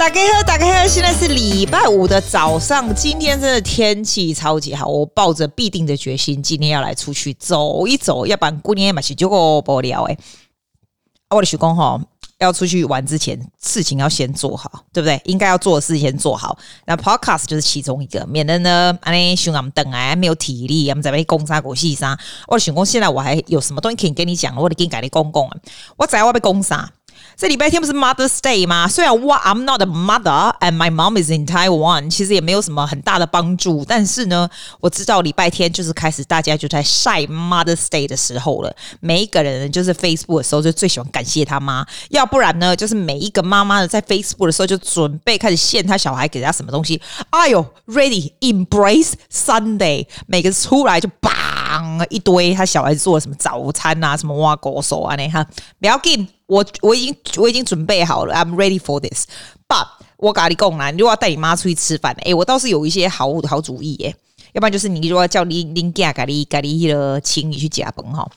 大家好，大家好，现在是礼拜五的早上。今天真的天气超级好，我抱着必定的决心，今天要来出去走一走，要不然过年嘛是就够无聊诶。我的徐工哈，要出去玩之前，事情要先做好，对不对？应该要做的事先做好。那 Podcast 就是其中一个，免得呢，安尼熊俺们等哎没有体力，我们在被攻杀国细杀。我的徐工现在我还有什么东西可以跟你讲？我得跟你改你公公啊，我在我被攻杀。这礼拜天不是 Mother's Day 吗？虽然我 I'm not a mother and my mom is in Taiwan，其实也没有什么很大的帮助。但是呢，我知道礼拜天就是开始大家就在晒 Mother's Day 的时候了。每一个人就是 Facebook 的时候就最喜欢感谢他妈，要不然呢，就是每一个妈妈呢在 Facebook 的时候就准备开始献他小孩给他什么东西。哎呦，Ready Embrace Sunday，每个出来就叭砰一堆他小孩子做的什么早餐啊，什么挖狗手啊，那哈不要紧。我我已经我已经准备好了，I'm ready for this。But 我跟你讲啦，你如果要带你妈出去吃饭，哎，我倒是有一些好好主意耶。要不然就是你如果要叫你你家咖喱咖喱的，请你去加崩哈，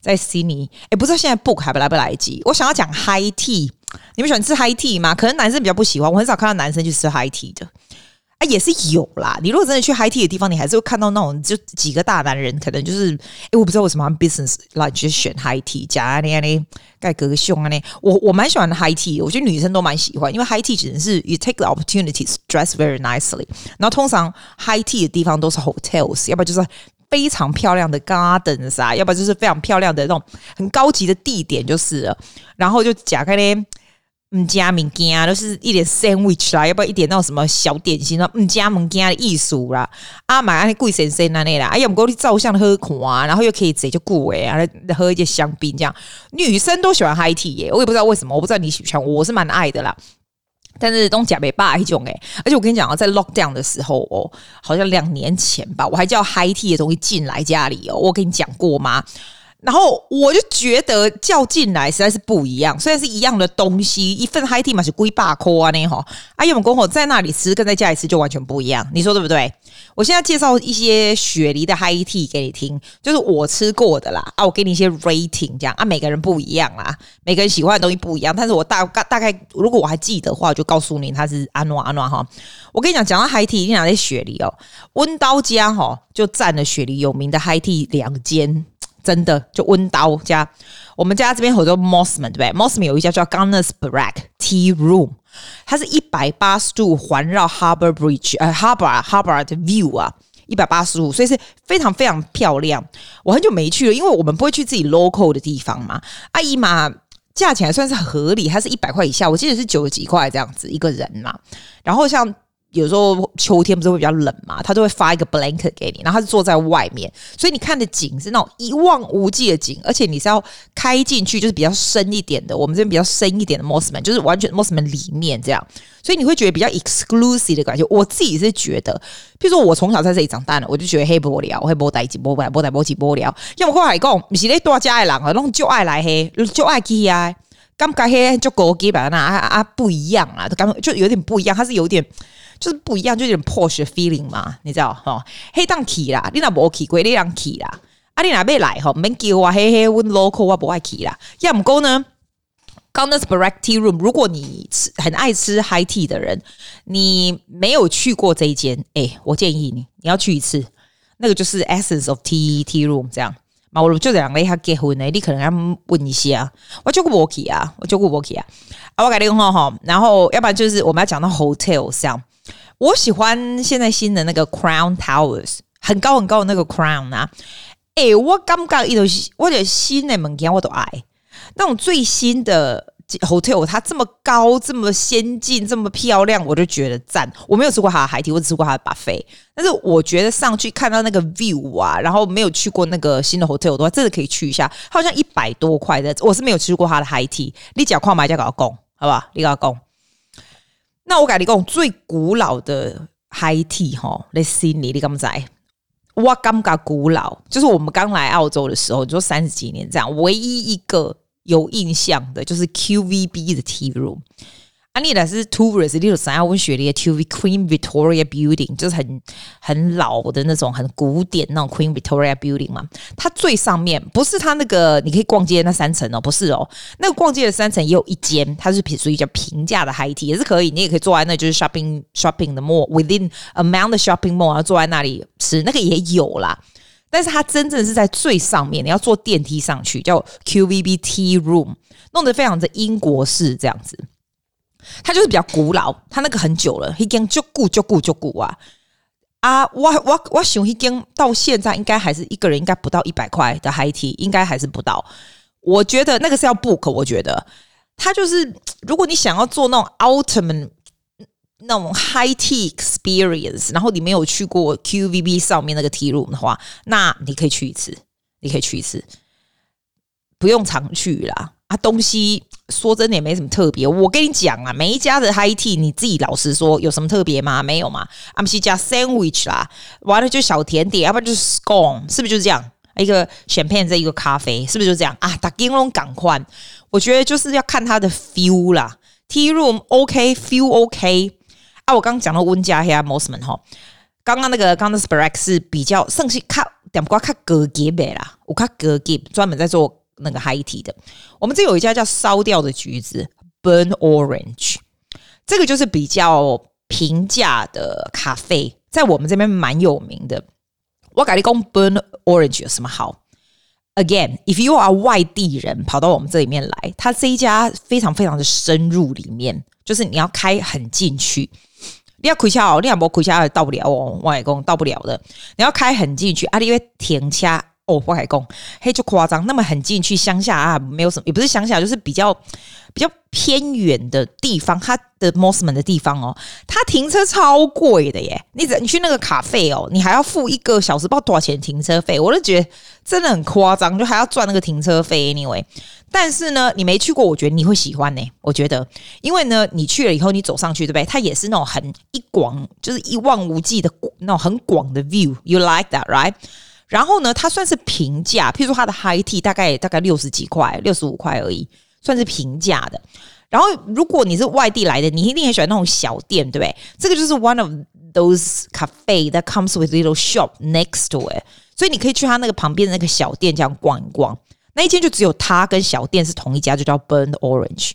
在悉尼。哎，不知道现在 book 还不来不来得及。我想要讲 high tea，你们喜欢吃 high tea 吗？可能男生比较不喜欢，我很少看到男生去吃 high tea 的。啊，也是有啦。你如果真的去 high tea 的地方，你还是会看到那种就几个大男人，可能就是，哎，我不知道为什么 business like 就选 high tea，加那样的盖格胸啊那。我我蛮喜欢 high tea，我觉得女生都蛮喜欢，因为 high tea 只能是 you take the opportunities dress very nicely。然后通常 high tea 的地方都是 hotels，要不然就是非常漂亮的 gardens 啊，要不然就是非常漂亮的那种很高级的地点，就是了。然后就夹开咧。嗯，加物件都是一点 sandwich 啦，要不要一点那种什么小点心啊？嗯，加物件的艺术啦，啊，买安尼贵先生那里啦，哎呀，我们过去照相喝看啊，然后又可以直接就过哎啊，喝一些香槟这样，女生都喜欢 high tea 耶，我也不知道为什么，我不知道你喜欢，我是蛮爱的啦。但是东甲没霸一种哎，而且我跟你讲啊，在 lockdown 的时候哦，好像两年前吧，我还叫 high tea 的东西进来家里哦，我跟你讲过吗？然后我就觉得叫进来实在是不一样，虽然是一样的东西，一份 high tea 嘛是贵百块啊呢哈，啊因为我们在那里吃跟在家里吃就完全不一样，你说对不对？我现在介绍一些雪梨的 high tea 给你听，就是我吃过的啦啊，我给你一些 rating 这样啊，每个人不一样啦，每个人喜欢的东西不一样，但是我大概大概如果我还记得的话，就告诉你它是安诺安诺哈。我跟你讲，讲到 high tea，你讲在雪梨哦，温刀家哈就占了雪梨有名的 high tea 两间。真的，就温刀家，我们家这边很多 Mosman 对不对？Mosman 有一家叫 Gunner's Barrack Tea Room，它是一百八十度环绕 Harbour Bridge，呃，Harbour Harbour 的 view 啊，一百八十度，所以是非常非常漂亮。我很久没去了，因为我们不会去自己 local 的地方嘛。阿姨嘛，价钱还算是合理，它是一百块以下，我记得是九十几块这样子一个人嘛。然后像。有时候秋天不是会比较冷嘛，他就会发一个 blanket 给你，然后他是坐在外面，所以你看的景是那种一望无际的景，而且你是要开进去，就是比较深一点的，我们这边比较深一点的 Mosman，就是完全 Mosman 里面这样，所以你会觉得比较 exclusive 的感觉。我自己是觉得，譬如说我从小在这里长大的，我就觉得黑不聊，黑不带几波来，不带波几波聊。像我后来讲，不是咧多家的人啊，那种就爱来黑，就爱去啊，刚刚黑就高级吧，那啊啊不一样啊，刚就有点不一样，它是有点。就是不一样，就有点 posh feeling 嘛，你知道哈？黑当去啦，你那无去过，你当去啦。啊，你那没来哈，免叫我嘿嘿，我 local 我不爱去啦。要唔过呢，Gunner's b a r a c k Tea Room，如果你吃很爱吃 high tea 的人，你没有去过这一间，哎、欸，我建议你你要去一次。那个就是 Essence of Tea Tea Room 这样。嘛，我就两个他结婚呢，你可能要问一下。我就过去啊，我就过去啊。啊，我改电话哈，然后要不然就是我们要讲到 hotel 上。我喜欢现在新的那个 Crown Towers，很高很高的那个 Crown 啊！哎、我刚刚一头，我觉得新的门店我都爱那种最新的 hotel，它这么高、这么先进、这么漂亮，我就觉得赞。我没有吃过它的海底，我只吃过它的 buffet，但是我觉得上去看到那个 view 啊，然后没有去过那个新的 hotel 的话，真的可以去一下。好像一百多块的，我是没有吃过它的海梯。你讲矿买价搞讲，好不好？你搞讲。那我跟你讲，最古老的 high tea 哈，你悉尼，你敢不知？我感觉古老，就是我们刚来澳洲的时候，你说三十几年这样，唯一一个有印象的，就是 QVB 的 tea room。啊，你那是 tourist，你有想要温雪梨的 TV Queen Victoria Building，就是很很老的那种很古典那种 Queen Victoria Building 嘛。它最上面不是它那个你可以逛街的那三层哦，不是哦，那个逛街的三层也有一间，它是属于叫平价的 high tea，也是可以，你也可以坐在那，就是 shopping shopping 的 mall within amount the shopping mall，然后坐在那里吃，那个也有啦。但是它真正是在最上面，你要坐电梯上去，叫 QVBT Room，弄得非常的英国式这样子。它就是比较古老，它那个很久了，已经就古就古就古啊啊！我我我想已经到现在应该还是一个人应该不到一百块的 high tea，应该还是不到。我觉得那个是要 book，我觉得它就是如果你想要做那种 ultimate 那种 high tea experience，然后你没有去过 QVB 上面那个 tea room 的话，那你可以去一次，你可以去一次，不用常去啦。啊，东西说真的也没什么特别。我跟你讲啊，每一家的 high tea，你自己老实说，有什么特别吗？没有嘛。阿姆西加 sandwich 啦，完了就小甜点，要不然就是 scone，是不是就是这样？一个 champagne 这一个咖啡，是不是就这样啊？打金龙港宽，我觉得就是要看它的 feel 啦。tea room OK，feel OK。啊，我刚刚讲到温家黑啊，Mosman 哈，刚刚那个刚刚的 Spearad 是比较剩下看点不过看隔级呗啦，我看隔级专门在做。那个 high tea 的，我们这有一家叫烧掉的橘子 （Burn Orange），这个就是比较平价的咖啡，在我们这边蛮有名的。我跟你讲 Burn Orange 有什么好？Again，if you are 外地人跑到我们这里面来，它这一家非常非常的深入里面，就是你要开很进去，你要开车哦，你要不开车到不了哦，外公到不了的，你要开很进去啊，你因为停车。哦，我还讲，嘿，就夸张，那么很近去乡下啊，没有什么，也不是乡下，就是比较比较偏远的地方，它的 Mosman 的地方哦，它停车超贵的耶！你你去那个卡费哦，你还要付一个小时不知道多少钱停车费，我都觉得真的很夸张，就还要赚那个停车费。Anyway，但是呢，你没去过，我觉得你会喜欢呢。我觉得，因为呢，你去了以后，你走上去，对不对？它也是那种很一广，就是一望无际的那种很广的 view。You like that, right? 然后呢，它算是平价，譬如说它的 high tea 大概大概六十几块，六十五块而已，算是平价的。然后如果你是外地来的，你一定很喜欢那种小店，对不对？这个就是 one of those cafe that comes with little shop next to it，所以你可以去它那个旁边的那个小店这样逛一逛。那一间就只有它跟小店是同一家，就叫 Burn Orange。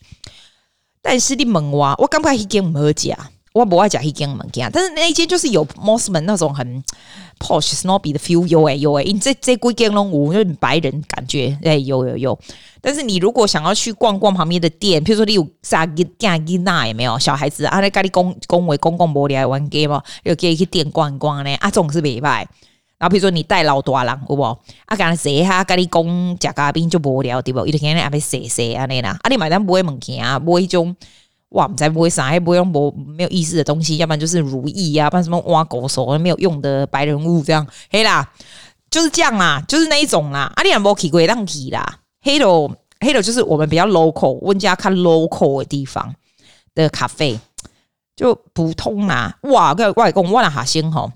但是你问我，我刚刚一间没讲，我不爱讲一间没讲，但是那一间就是有 Mosman 那种很。Posh snobby 的 feel 有诶有诶，因这这规间拢有，有点白人感觉诶有有有。但是你如果想要去逛逛旁边的店，譬如说你有啥吉加吉娜也没有小孩子啊，在家里公公为公共玻璃来玩 game 嘛，又可以去店逛一逛呢啊，总是袂歹。然后比如说你带老大人有无啊，干谁哈跟你讲食咖啡就无聊对不？伊就天天阿要踅踅安尼啦，啊你买单不会物件啊，不会种。哇，才不会啥，还不用没没有意思的东西，要不然就是如意呀、啊，不然什么挖狗手没有用的白人物这样，黑啦，就是这样啦，就是那一种啦。阿里安波奇贵当奇啦，黑头黑头就是我们比较 local，温家看 local 的地方的咖啡就普通啦。哇，个外公我那哈先吼。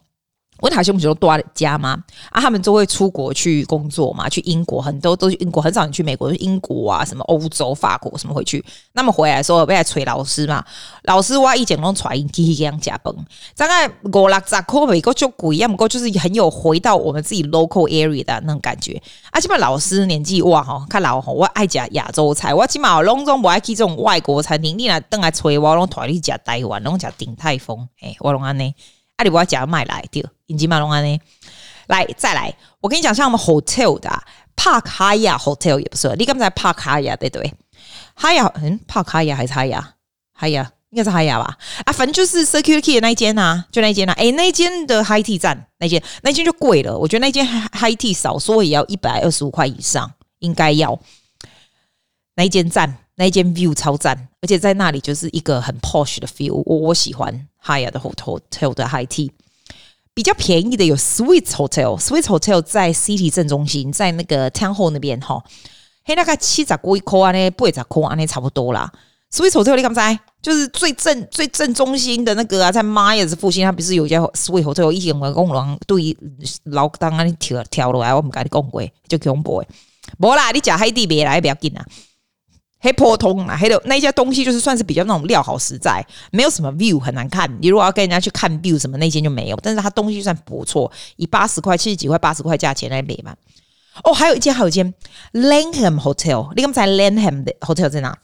我塔兄不是都多家吗？啊，他们都会出国去工作嘛，去英国，很多都去英国，很少人去美国，去英国啊，什么欧洲、法国什么回去。那么回来的时候，被来催老师嘛，老师我以前拢揣因去这样加班，大概五六十块美国就贵，要么过就是很有回到我们自己 local area 的那种感觉。啊，起码老师年纪哇吼，看老吼，我爱食亚洲菜，我起码拢总不爱去这种外国餐厅，你来等来催我，拢带你食台湾，拢食鼎泰丰，诶，我拢安尼。阿里我要讲麦来对，引进马龙安呢？来再来，我跟你讲，像我们 hotel 的 Park Hyatt Hotel 也不错。你刚才 Park Hyatt 对对，Hyatt 嗯，Park Hyatt 还是 Hyatt？Hyatt 应该是 Hyatt 吧？啊，反正就是 security 的那一间啊，就那一间啊。诶、那一间的 High Tea 站那间，那间就贵了。我觉得那间 High Tea 少说也要一百二十五块以上，应该要。那一间站，那一间 view 超赞，而且在那里就是一个很 posh 的 feel，我我喜欢。Hyatt 的 hotel 的 high tea 比较便宜的有 Swiss Hotel，Swiss Hotel 在 City 正中心，在那个 Town Hall 那边哈，嘿，大概七十块一块啊，那八十块啊，那差不多啦。Swiss Hotel 你敢不知？就是最正最正中心的那个啊，在 Myers 附近，它不是有一家 Swiss Hotel，以前我公人对老当啊，你跳跳落来，我唔跟你讲过，就恐怖诶。无啦，你食海底别来不要紧啊。黑坡通啊，黑的那一家东西就是算是比较那种料好实在，没有什么 view 很难看。你如果要跟人家去看 view 什么那间就没有，但是它东西算不错，以八十块、七十几块、八十块价钱来比嘛。哦，还有一间，还有一间 Langham Hotel，你刚才 Langham 的 Hotel 在哪？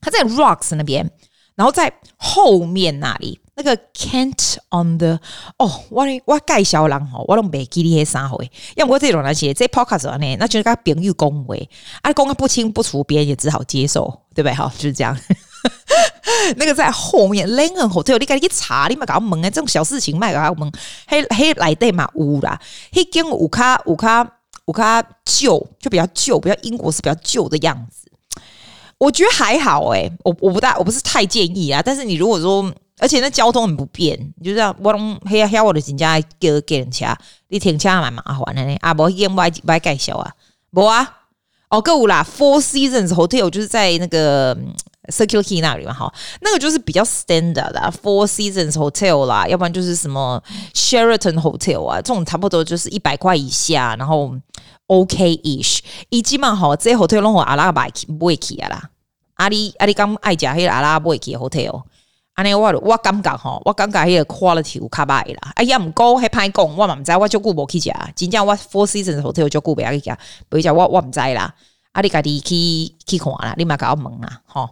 它在 Rocks 那边，然后在后面那里。那个 Kent on the 哦，我我介绍人吼，我拢袂记你迄啥货，要不过这种那些这 podcast 呢，那就是跟朋友讲话，啊，讲个不清不楚，别人也只好接受，对不对？哈，就是这样。那个在后面 l a n g e Hotel，你赶紧查，你莫搞问啊，这种小事情莫搞问。嘿，嘿，来对嘛有啦，迄间有卡有卡有卡旧，就比较旧，比较英国是比较旧的样子。我觉得还好诶、欸，我我不大我不是太建议啊，但是你如果说。而且那交通很不便，你就这样，我拢黑黑我的人家叫给人家，你停车蛮麻烦的呢。啊，无一间外外介绍啊，无啊，哦，够有啦。Four Seasons Hotel 就是在那个 Circular Quay 那里嘛，哈，那个就是比较 standard 的 Four Seasons Hotel 啦，要不然就是什么 Sheraton Hotel 啊，这种差不多就是一百块以下，然后 OK-ish，以及嘛哈，这些 hotel 拢有阿拉伯不会去啊啦，阿里阿里刚爱食迄个阿拉伯去 hotel。安尼我我感觉吼，我感觉迄个 quality 有较歹啦。哎呀，毋过迄歹讲，我嘛毋知，我足久无去食。真正我 Four Seasons Hotel 足久袂去食，不会食我我毋知啦。啊，你家己去去看啦，你嘛甲我问啦，吼。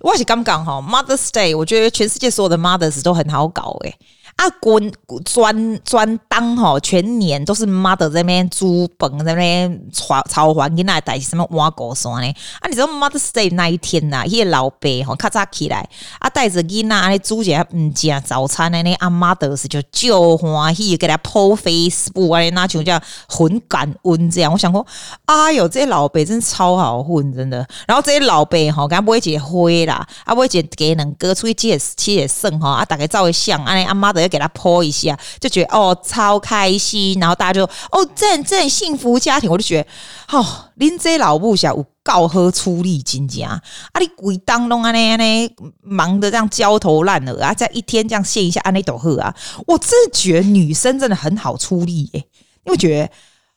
我是感觉吼，Mother's Day，我觉得全世界所有的 mothers 都很好搞诶、啊，滚专专当吼，全年都是 mother 在那边煮饭，在那边炒炒饭，囡仔带什么碗糕啥呢？啊，你知道 Mother's Day 那一天呐、啊，迄个老爸吼，较早起来，啊，带着囡仔来煮一下唔食早餐的呢，啊，mothers 就就欢喜给他 po Facebook 啊，那就叫很感恩这样。我想说，哎哟，这老爸真超好混，真的。然后这些老爸吼，敢不会结婚啦，啊，不会结给两个出去接接生哈，啊，大概照一相，啊，阿 mother。给他泼一下，就觉得哦超开心，然后大家就哦真正幸福家庭，我就觉得哦，林这老母小有够好出力真正啊！你鬼当拢安尼安尼忙得这样焦头烂额啊，在一天这样献一下安尼都好啊！我真的觉得女生真的很好出力耶、欸，因为觉得。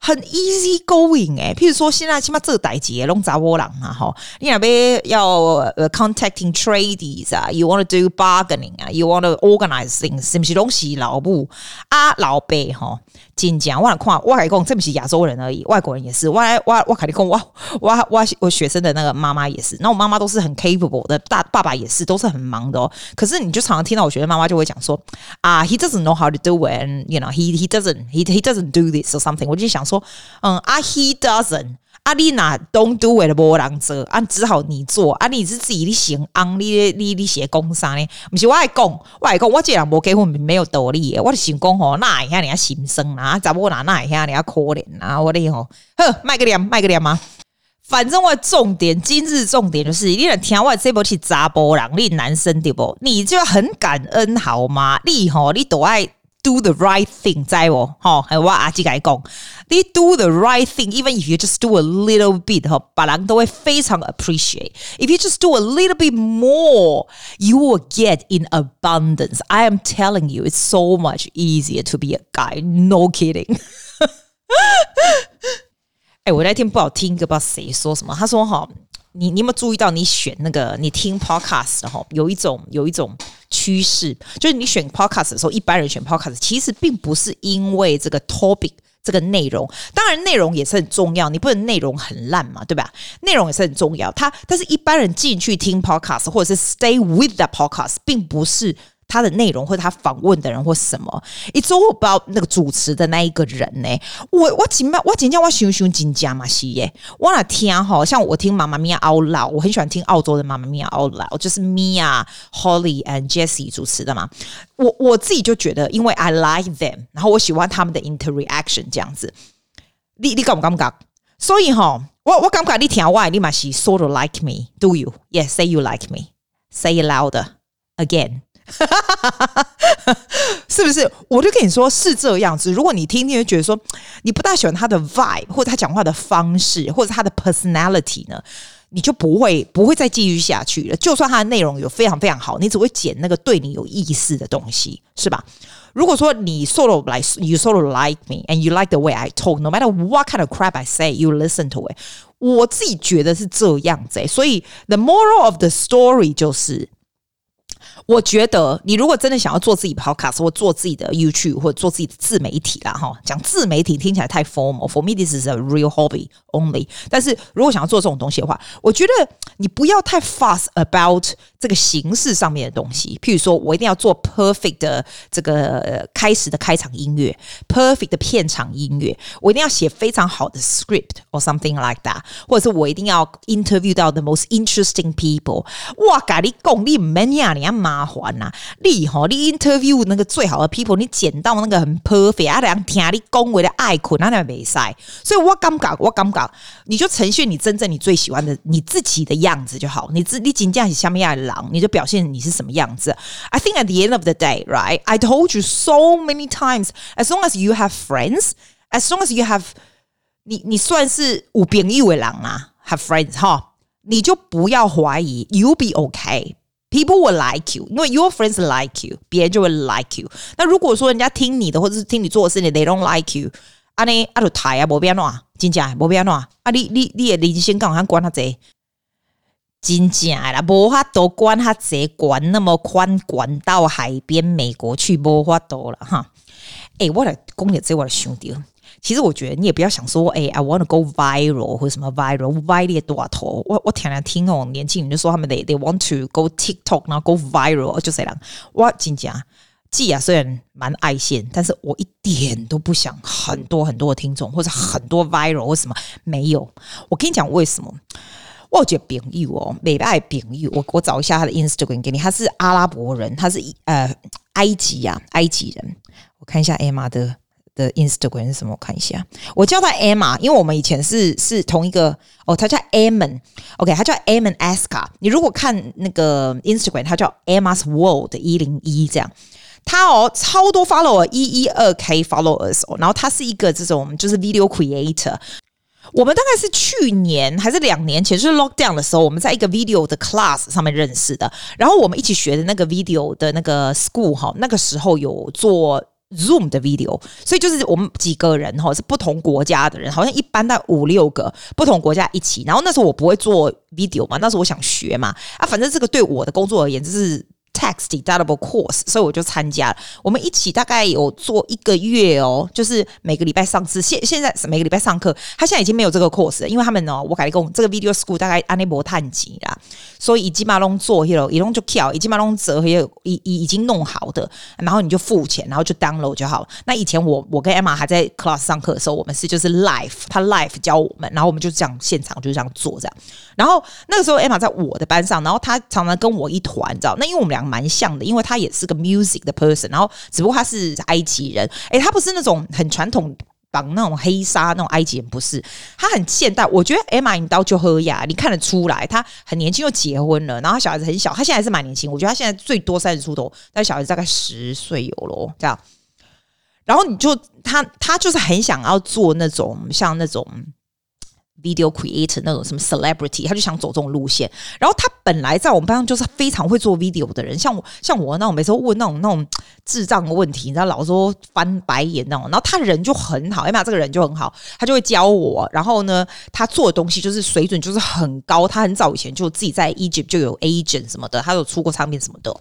很 easy going 诶、譬如说现在起码这代志拢查某人啊，吼，你那边要呃 contacting tradies 啊，you want to do bargaining 啊，you want to organize things，是不是拢是老母啊老爸吼？真正我来看，我来讲，这不是亚洲人而已，外国人也是。我我我跟你讲，我我我我学生的那个妈妈也是，那我妈妈都是很 capable 的，大爸爸也是，都是很忙的哦。可是你就常常听到我学生妈妈就会讲说啊，he doesn't know how to do it，you know，he he doesn't he he doesn't do this or something。我就想说，嗯啊，he doesn't。阿丽娜 don't do it 无人做，啊，只好你做，啊，你是自己的行，昂，你你你写工商呢？不是我爱讲，我爱讲，我这人无结婚没有道理，我的想讲吼，那一下人家心酸啊，查某哪那一下人家可怜啊，我的吼，呵，卖个脸，卖个脸吗？反正我重点，今日重点就是，你若听我这部是查甫人，你男生对不？你就很感恩好吗？你吼，你都爱。Do the right thing，在我哈，还有我阿吉改讲，你 do the right thing，even if you just do a little bit，哈，别人都会非常 appreciate。If you just do a little bit more，you will get in abundance。I am telling you，it's so much easier to be a guy。No kidding。哎，我那天不好听，个不知道谁说什么，他说哈。你你有没有注意到，你选那个你听 podcast 的时候，有一种有一种 趋势，就是你选 podcast 的时候，一般人选 podcast 其实并不是因为这个 topic 这个内容，当然内容也是很重要，你不能内容很烂嘛，对吧？内容也是很重要，它但是一般人进去听 podcast 或者是 stay with the podcast，并不是。他的内容或他访问的人或什么。it's all about 那个主持的那一个人呢我我今晚我今天我想想真假嘛是耶。我那天哈像我听妈妈咪呀奥拉我很喜欢听澳洲的妈妈咪呀奥拉就是咪呀 Holly and jesse 主持的嘛。我我自己就觉得因为 i like them 然后我喜欢他们的 interaction 这样子。你你敢不敢讲所以哈我我感敢？你听完你嘛是 sort of like me do you？Yes，say you like me，say you like me，Say louder again 哈哈哈哈哈！是不是？我就跟你说是这样子。如果你听听，就觉得说你不大喜欢他的 vibe，或者他讲话的方式，或者他的 personality 呢，你就不会不会再继续下去了。就算他的内容有非常非常好，你只会捡那个对你有意思的东西，是吧？如果说你 sort of like you solo like me and you like the way I talk, no matter what kind of crap I say, you listen to it。我自己觉得是这样子，所以 the moral of the story 就是。我觉得你如果真的想要做自己 podcast 或做自己的 YouTube 或者做自己的自媒体啦，哈，讲自媒体听起来太 formal。For me, this is a real hobby only。但是如果想要做这种东西的话，我觉得你不要太 fuss about 这个形式上面的东西。譬如说我一定要做 perfect 的这个开始的开场音乐，perfect 的片场音乐，我一定要写非常好的 script or something like that，或者是我一定要 interview 到 the most interesting people。哇，咖喱功力没呀，你要。麻烦呐，你吼，你 interview 那个最好的 people，你捡到那个很 perfect，啊，人听你恭维的爱困，那那没赛。所以我感觉，我感觉，你就呈现你真正你最喜欢的你自己的样子就好。你自你紧张是什么样的狼，你就表现你是什么样子。I think at the end of the day, right? I told you so many times, as long as you have friends, as long as you have，你你算是有朋友的人啊，have friends 哈，你就不要怀疑，you'll be okay。People will like you，因为 your friends like you，别人就会 like you。那如果说人家听你的，或者是听你做的事情，they don't like you，啊呢，啊就台啊，无变哪，真正无变哪，啊你你你的人生干还管他这，真正啦，无法度管他这，管那么宽，管到海边美国去，无法度了哈。诶、我来讲一下我的兄弟。其实我觉得你也不要想说，哎、，I want to go viral 或者什么 viral，歪多头。我我天天听哦，年轻人就说他们 they they want to go TikTok，然后 go viral，就这样。我真讲，，G 啊虽然蛮爱现，但是我一点都不想很多很多的听众或者很多 viral 或什么没有。我跟你讲为什么？我觉得朋友哦，美爱朋友。我我找一下他的 Instagram 给你，他是阿拉伯人，他是呃埃及呀、啊，埃及人。我看一下 Emma 的。的 Instagram 是什么？我看一下，我叫他 Emma，因为我们以前是是同一个哦，他叫 Ammon，OK，他叫 Ammon Aska。你如果看那个 Instagram，他叫 Emma's World 一零一这样，他哦超多 follower，一一二 K followers 哦，然后他是一个这种就是 video creator。我们大概是去年还是两年前，就是 lockdown 的时候，我们在一个 video 的 class 上面认识的，然后我们一起学的那个 video 的那个 school 哈，那个时候有做。Zoom 的 video，所以就是我们几个人哈，是不同国家的人，好像一般在五六个不同国家一起。然后那时候我不会做 video 嘛，那时候我想学嘛，啊，反正这个对我的工作而言就是。Tax deductible course，所以我就参加了。我们一起大概有做一个月哦，就是每个礼拜上次。现现在每个礼拜上课，他现在已经没有这个 course 了，因为他们呢，我改工这个 video school 大概安内博探级啦，所以已经马龙做，一龙就跳，已经马龙折，也已已已经弄好的，然后你就付钱，然后就 download 就好了。那以前我我跟 Emma 还在 class 上课的时候，我们是就是 live，他 live 教我们，然后我们就这样现场就这样做这样。然后那个时候 Emma 在我的班上，然后他常常跟我一团，你知道？那因为我们两蛮像的，因为他也是个 music 的 person，然后只不过他是埃及人，诶，他不是那种很传统绑那种黑纱那种埃及人，不是，他很现代。我觉得 Emma 你到就喝呀，你看得出来，他很年轻又结婚了，然后小孩子很小，他现在还是蛮年轻，我觉得他现在最多三十出头，但小孩子大概十岁有咯。这样。然后你就他他就是很想要做那种像那种。Video creator 那种什么 celebrity，他就想走这种路线。然后他本来在我们班上就是非常会做 video 的人，像我像我那种每次问那种那种智障的问题，你知道老说翻白眼那种。然后他人就很好，哎妈，这个人就很好，他就会教我。然后呢，他做的东西就是水准就是很高。他很早以前就自己在 Egypt 就有 agent 什么的，他有出过唱片什么的。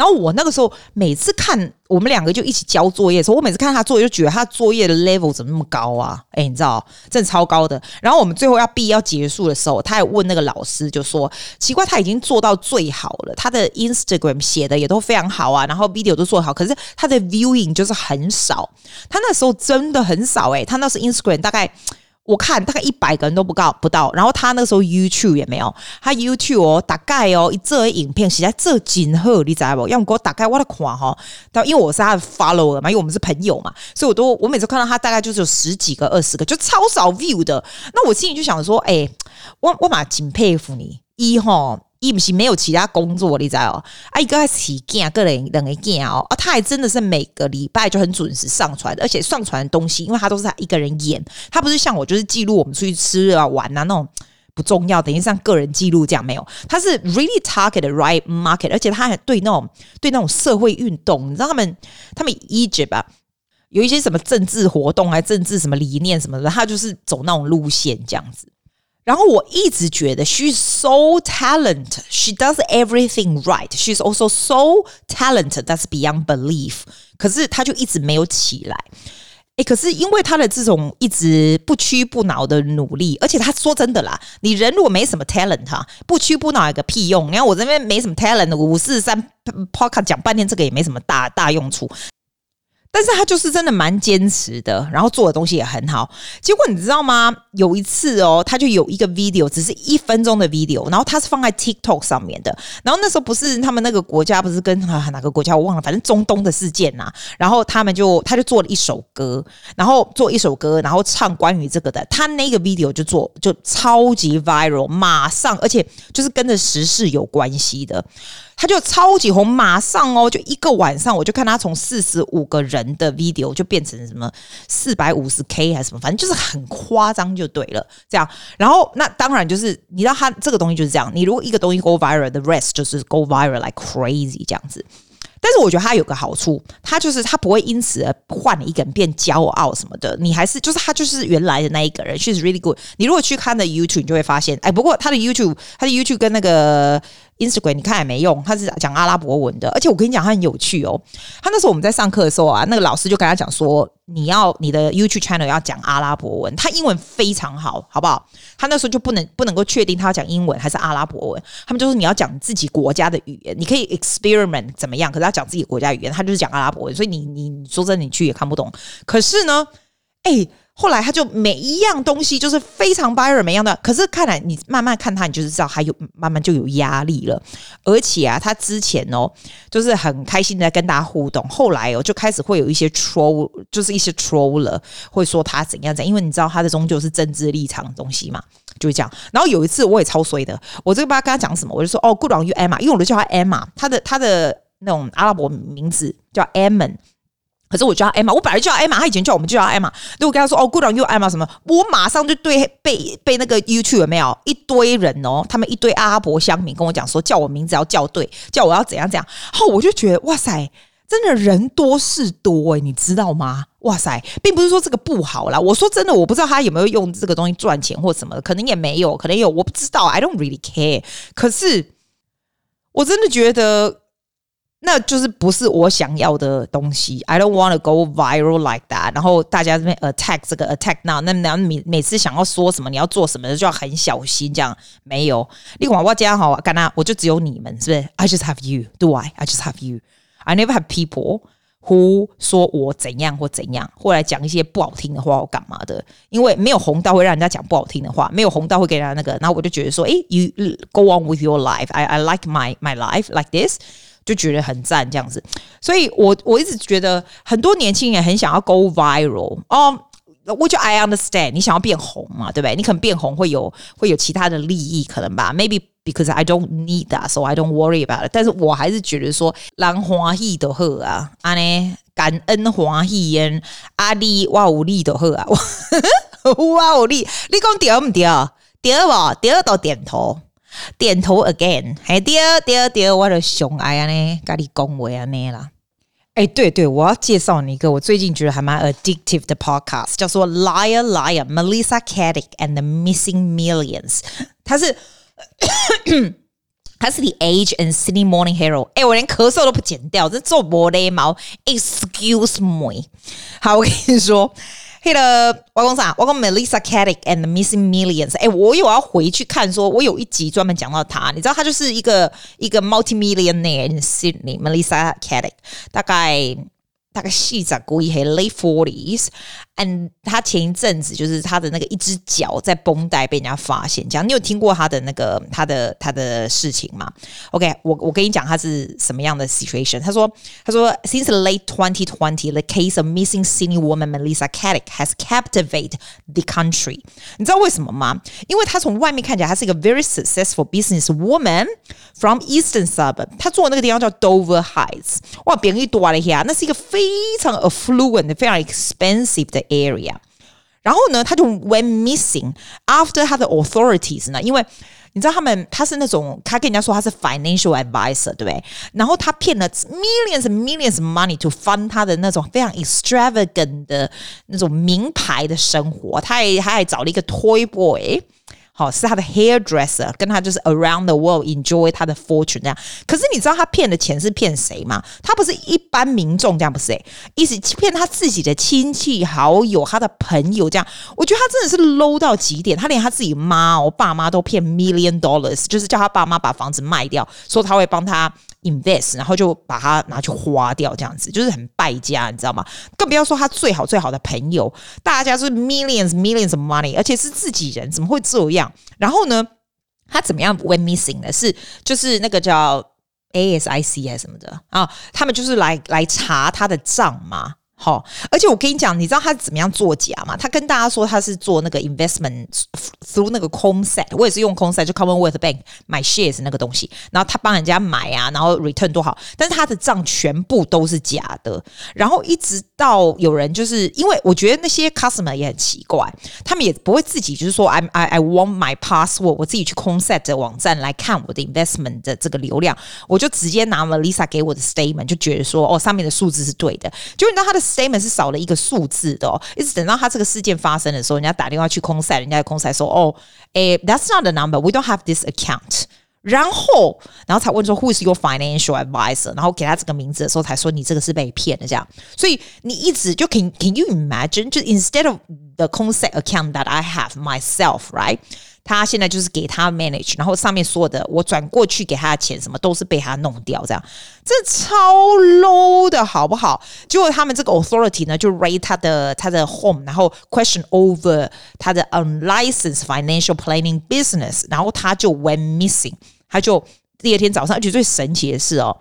然后我那个时候每次看我们两个就一起交作业的时候，我每次看他作业就觉得他作业的 level 怎么那么高啊？哎，你知道，真的超高的。然后我们最后要毕业要结束的时候，他还问那个老师，就说奇怪，他已经做到最好了，他的 Instagram 写的也都非常好啊，然后 video 都做好，可是他的 viewing 就是很少。他那时候真的很少哎，他那时候 Instagram 大概。我看大概一百个人都不到不到，然后他那时候 YouTube 也没有，他 YouTube 哦，大概哦，一这影片实在这紧贺，你知不？要么给我打开我的款哈，但因为我是他的 follower 嘛，因为我们是朋友嘛，所以我都我每次看到他大概就是有十几个、二十个，就超少 view 的。那我心里就想说，哎、我我蛮挺佩服你，一哈。伊不是没有其他工作，你知道哦？啊，一个还起镜，个人两个镜哦，啊，他还真的是每个礼拜就很准时上传，而且上传的东西，因为他都是他一个人演，他不是像我，就是记录我们出去吃啊、玩啊那种不重要，等于像个人记录这样没有，他是 really target the right market，而且他还对那种对那种社会运动，你知道他们他们 Egypt 啊，有一些什么政治活动，啊政治什么理念什么的，他就是走那种路线这样子。然后我一直觉得 she's so talented, she does everything right. She's also so talented that's beyond belief. 可是她就一直没有起来。诶，可是因为她的这种一直不屈不挠的努力，而且她说真的啦，你人如果没什么 talent 哈，不屈不挠有个屁用。你看我这边没什么 talent，五四三 podcast 讲半天这个也没什么大大用处。但是他就是真的蛮坚持的，然后做的东西也很好。结果你知道吗？有一次哦，他就有一个 video，只是一分钟的 video，然后他是放在 TikTok 上面的。然后那时候不是他们那个国家不是跟哪个国家我忘了，反正中东的事件呐。然后他们就他就做了一首歌，然后做一首歌，然后唱关于这个的。他那个 video 就做就超级 viral，马上而且就是跟着时事有关系的。他就超级红，马上哦，就一个晚上，我就看他从四十五个人的 video 就变成什么四百五十 K 还是什么，反正就是很夸张，就对了。这样，然后那当然就是你知道，他这个东西就是这样，你如果一个东西 go viral，the rest 就是 go viral like crazy 这样子。但是我觉得他有个好处，他就是他不会因此而换一个人变骄傲什么的。你还是就是他就是原来的那一个人，she's really good。你如果去看的 YouTube，你就会发现，哎，不过他的 YouTube，他的 YouTube 跟那个。Instagram 你看也没用，他是讲阿拉伯文的，而且我跟你讲他很有趣哦。他那时候我们在上课的时候啊，那个老师就跟他讲说，你要你的 YouTube channel 要讲阿拉伯文。他英文非常好，好不好？他那时候就不能不能够确定他要讲英文还是阿拉伯文。他们就说你要讲自己国家的语言，你可以 experiment 怎么样？可是他讲自己国家语言，他就是讲阿拉伯文，所以你你说真你去也看不懂。可是呢，哎。后来他就每一样东西就是非常 viral 每样的，可是看来你慢慢看他，你就是知道他有慢慢就有压力了。而且啊，他之前哦，就是很开心的跟大家互动，后来哦就开始会有一些 troll，就是一些 troll 了，会说他怎样怎样，因为你知道他的终究是政治立场的东西嘛，就是这样。然后有一次我也超衰的，我这个不知道跟他讲什么，我就说哦，Good on you Emma，因为我都叫他 Emma，他的他的那种阿拉伯名字叫 Ammon。可是我叫他 Emma，我本来就叫 Emma，他以前叫我们就叫 Emma。如果跟他说哦，Good on you Emma 什么，我马上就对被被那个 YouTube 有没有一堆人哦，他们一堆阿拉伯乡民跟我讲说，叫我名字要叫对，叫我要怎样怎样。后我就觉得哇塞，真的人多事多诶，你知道吗？哇塞，并不是说这个不好啦。我说真的，我不知道他有没有用这个东西赚钱或什么，可能也没有，可能有，我不知道。I don't really care。可是我真的觉得。那就是不是我想要的东西。I don't want to go viral like that。然后大家这边 attack 这个 attack 那那那每每次想要说什么，你要做什么的就要很小心。这样没有，你管我这样好，干那我就只有你们，是不是？I just have you. Do I? I just have you. I never have people who 说我怎样或怎样，或来讲一些不好听的话或干嘛的。因为没有红到会让人家讲不好听的话，没有红到会给人家那个。然后我就觉得说，诶，you go on with your life. I I like my my life like this. 就觉得很赞这样子，所以我我一直觉得很多年轻人很想要 go viral 哦，我就 I understand，你想要变红嘛，对不对？你可能变红会有会有其他的利益可能吧，maybe because I don't need that，so I don't worry about it。但是我还是觉得说，人欢喜就好啊，安尼感恩欢喜因阿里哇有利就好啊，哇有利，你讲对唔对？对不？对到点头。点头 again，哎，第二第二第二，我的熊哎呀呢，咖喱恭维啊呢啦，哎，对对，我要介绍你一个我最近觉得还蛮 addictive 的 podcast，叫做 Liar Liar Melissa Caddick and the Missing Millions，他是他是 The Age and Sydney Morning Herald，哎，我连咳嗽都不剪掉，这做我的毛，Excuse me，好，我跟你说。嘿了，我讲啥？我讲 Melissa Caddick and Missing Millions。哎，我有要回去看，说我有一集专门讲到他。你知道，他就是一个一个 multimillionaire in Sydney，Melissa Caddick，大概。大概细长估计还 late forties，and 他前一阵子就是他的那个一只脚在绷带被人家发现，这样你有听过他的那个他的他的事情吗？OK，我我跟你讲他是什么样的 situation。他说他说 since late twenty twenty，the case of missing Sydney woman Melissa Caddick has captivated the country。你知道为什么吗？因为他从外面看起来，他是一个 very successful business woman from eastern suburb。他住的那个地方叫 Dover Heights，哇，别人一多了呀，那是一个非 非常 affluent、非常 expensive 的 area，然后呢，他就 went missing after 他的 authorities 呢，因为你知道他们他是那种他跟人家说他是 financial advisor，对不对？然后他骗了 millions and millions money to fund 他的那种非常 extravagant 的那种名牌的生活，他还他还找了一个 toy boy。 好，是他的 hairdresser，跟他就是 around the world enjoy 他的 fortune 这样。可是你知道他骗的钱是骗谁吗？他不是一般民众这样，不是、欸？意思骗他自己的亲戚好友、他的朋友这样。我觉得他真的是 low 到极点，他连他自己妈、我爸妈都骗 million dollars，就是叫他爸妈把房子卖掉，说他会帮他 invest，然后就把它拿去花掉，这样子就是很败家，你知道吗？更不要说他最好最好的朋友，大家是 millions millions of money，而且是自己人，怎么会这样？然后呢，他怎么样 went missing 的？是就是那个叫 ASIC 还是什么的啊？他们就是来来查他的账嘛。好，而且我跟你讲，你知道他怎么样作假吗？他跟大家说他是做那个 investment through 那个 ComSet，我也是用 ComSet 就 Commonwealth Bank 买 shares 那个东西，然后他帮人家买啊，然后 return 多好，但是他的账全部都是假的。然后一直到有人就是因为我觉得那些 customer 也很奇怪，他们也不会自己就是说 I I I want my password，我自己去 ComSet 的网站来看我的 investment 的这个流量，我就直接拿了 Lisa 给我的 statement，就觉得说哦上面的数字是对的，就你知道他的。Statement 是少了一个数字的哦，一直等到他这个事件发生的时候，人家打电话去空赛，人家的空赛说：“哦，诶，that's not the number, we don't have this account。”然后，然后才问说：“Who is your financial advisor？” 然后给他这个名字的时候，才说：“你这个是被骗的。”这样，所以你一直就 can can you imagine？就 instead of the concept account that I have myself, right？他现在就是给他 manage，然后上面说的我转过去给他的钱，什么都是被他弄掉，这样这超 low 的好不好？结果他们这个 authority 呢，就 raid 他的他的 home，然后 question over 他的 unlicensed financial planning business，然后他就 went missing，他就第二天早上，而且最神奇的是哦，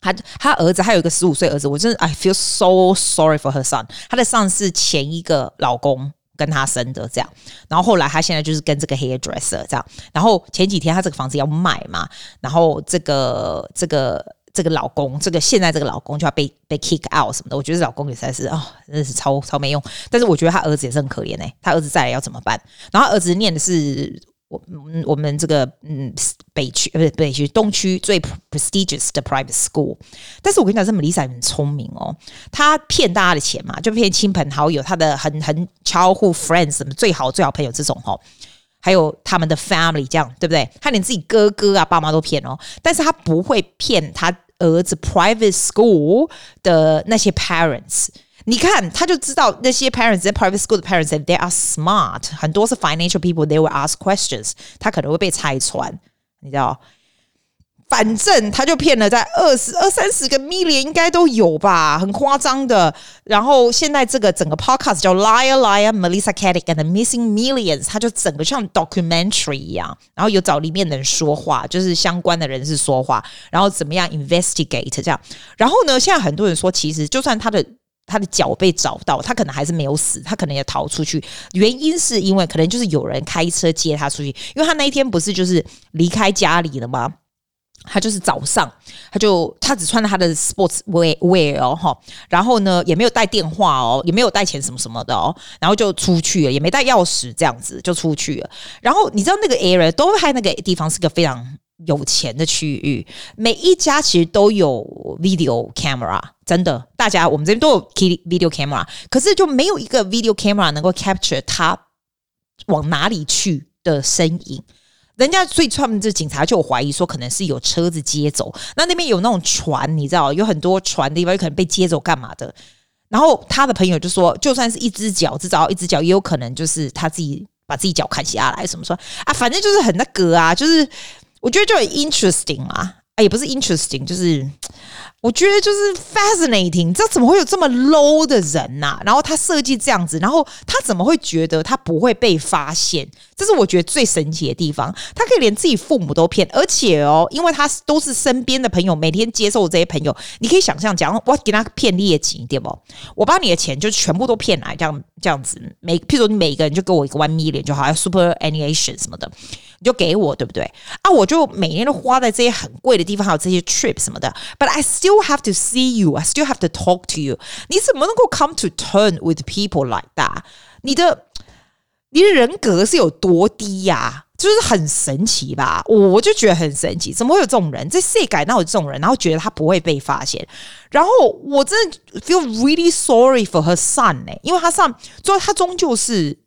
他他儿子还有一个十五岁儿子，我真的 I feel so sorry for her son，他的 son 是前一个老公。跟他生的这样，然后后来他现在就是跟这个 hairdresser 这样，然后前几天他这个房子要卖嘛，然后这个这个这个老公，这个现在这个老公就要被被 kick out 什么的，我觉得这老公也实在是、哦，真的是超超没用。但是我觉得他儿子也是很可怜哎、欸，他儿子再来要怎么办？然后他儿子念的是。我嗯，我们这个嗯北区呃不北区东区最 prestigious 的 private school，但是我跟你讲，这么 Lisa 很聪明哦，他骗大家的钱嘛，就骗亲朋好友，他的很很超乎 friends 什么最好最好朋友这种哦，还有他们的 family 这样对不对？他连自己哥哥啊爸妈都骗哦，但是他不会骗他儿子 private school 的那些 parents。你看，他就知道那些 parents 在 private school 的 parents，they are smart，很多是 financial people，they will ask questions，他可能会被拆穿，你知道？反正他就骗了在二十二三十个 million 应该都有吧，很夸张的。然后现在这个整个 podcast 叫 Liar Liar Melissa Caddick and the Missing Millions，他就整个像 documentary 一样，然后有找里面的人说话，就是相关的人士说话，然后怎么样 investigate 这样。然后呢，现在很多人说，其实就算他的。 他的脚被找到，他可能还是没有死，他可能也逃出去。原因是因为可能就是有人开车接他出去，因为他那一天不是就是离开家里了吗？他就是早上，他就他只穿了他的 sports wear 哦哈，然后呢也没有带电话哦，也没有带钱什么什么的哦，然后就出去了，也没带钥匙，这样子就出去了。然后你知道那个 area 都还那个地方是个非常。有钱的区域，每一家其实都有 video camera，真的，大家我们这边都有 video camera，可是就没有一个 video camera 能够 capture 他往哪里去的身影。人家所以他们这警察就有怀疑说，可能是有车子接走。那那边有那种船，你知道，有很多船的地方有可能被接走干嘛的。然后他的朋友就说，就算是一只脚，至少一只脚也有可能就是他自己把自己脚砍下来，什么说啊，反正就是很那个啊，就是。我觉得就很 interesting 啊，啊，也不是 interesting，就是我觉得就是 fascinating。这怎么会有这么 low 的人呐、然后他设计这样子，然后他怎么会觉得他不会被发现？这是我觉得最神奇的地方。他可以连自己父母都骗，而且哦，因为他都是身边的朋友，每天接受这些朋友，你可以想象，讲我给他骗劣钱，对不？我把你的钱就全部都骗来，这样这样子，每譬如你每一个人就给我一个 one million 就好，要 superannuation 什么的。你就给我，对不对啊？我就每年都花在这些很贵的地方，还有这些 trip 什么的。But I still have to see you, I still have to talk to you。你怎么能够 come to turn with people like that？你的你的人格是有多低呀、就是很神奇吧？我就觉得很神奇，怎么会有这种人？这谁敢闹有这种人？然后觉得他不会被发现。然后我真的 feel really sorry for her son 呢、因为他上，最后他终究是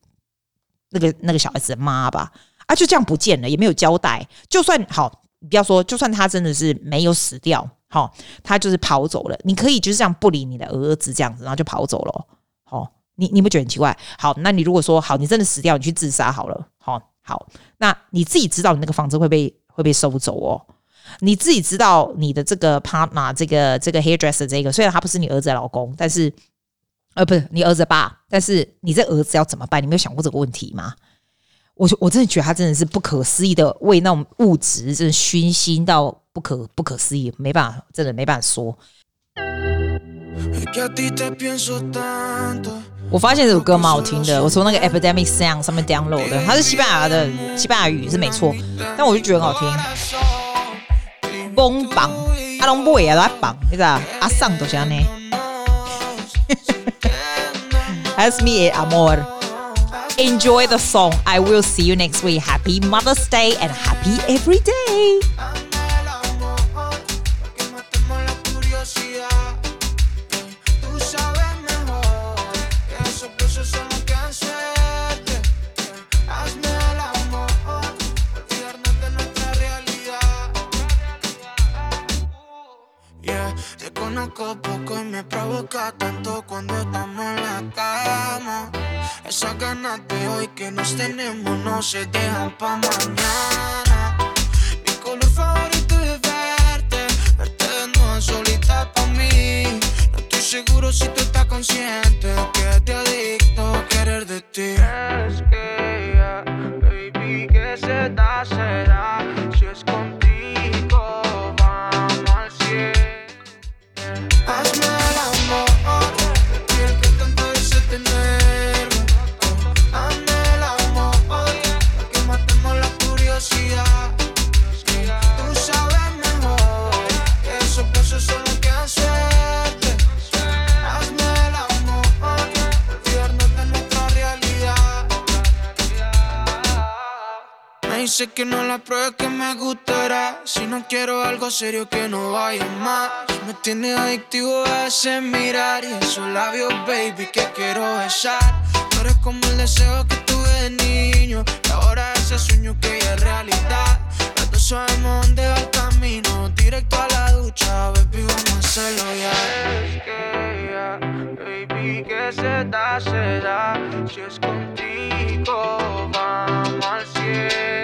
那个那个小孩子的妈吧。啊，就这样不见了，也没有交代。就算好，不要说，就算他真的是没有死掉，好，他就是跑走了。你可以就是这样不理你的儿子这样子，然后就跑走了。好，你你不觉得很奇怪？好，那你如果说好，你真的死掉，你去自杀好了。好，好，那你自己知道你那个房子会被会被收走哦。你自己知道你的这个 partner，这个这个 hairdresser，这个虽然他不是你儿子的老公，但是呃，不是你儿子的爸，但是你这儿子要怎么办？你没有想过这个问题吗？我我真的觉得他真的是不可思议的为那种物质真的熏心到不可不可思议，没办法，真的没办法说。我发现这首歌蛮好听的，我从那个 Epidemic Sound 上面 download 的，它是西班牙的西班牙语是没错，但我就觉得很好听。崩榜，阿龙不也来榜，你知道？阿桑都像呢。 Ask me, amor. Enjoy the song. I will see you next week. Happy Mother's Day and happy every day. Te conozco poco y me provoca tanto cuando estamos en la cama. Esas ganas de hoy que nos tenemos no se dejan pa' mañana. Mi color favorito es verte, verte de nuevo solita pa' mí. No estoy seguro si tú estás consciente de que te adicto a querer de ti. Es que, yeah, baby, que se da, será. Dice que no la prueba que me gustará. Si no quiero algo serio que no vaya más. Me tiene adictivo a ese mirar y esos labios, baby, que quiero besar. No eres como el deseo que tuve de niño. Y ahora ese sueño que ya es realidad. Las dos sabemos dónde va el camino. Directo a la ducha, baby, vamos a hacerlo ya. Es que ya, baby, que se da, se da. Si es contigo, vamos al cielo.